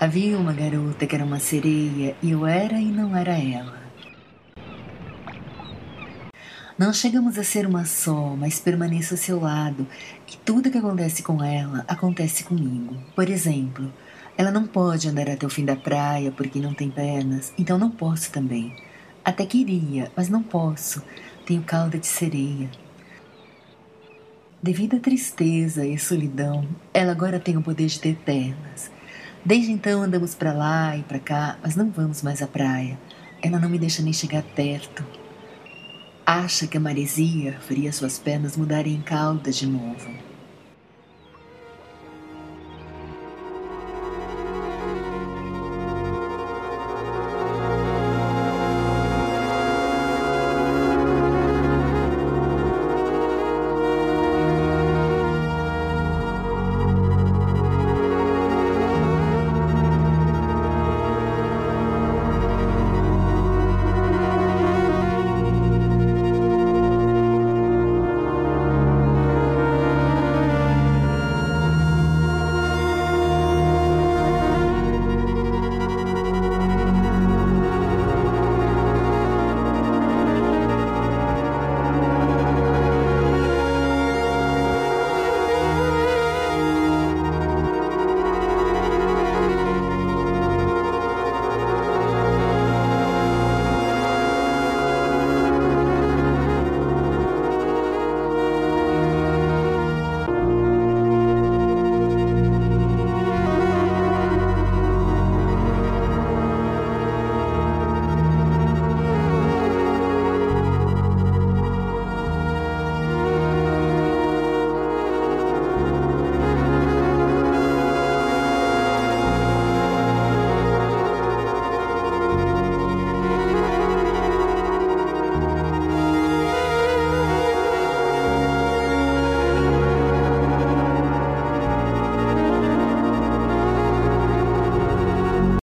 Havia uma garota que era uma sereia e eu era e não era ela. Não chegamos a ser uma só, mas permaneço ao seu lado e tudo que acontece com ela acontece comigo. Por exemplo, ela não pode andar até o fim da praia porque não tem pernas, então não posso também. Até queria, mas não posso. Tenho cauda de sereia. Devido à tristeza e solidão, ela agora tem o poder de ter pernas. Desde então andamos para lá e para cá, mas não vamos mais à praia. Ela não me deixa nem chegar perto. Acha que a maresia faria suas pernas mudarem em cauda de novo.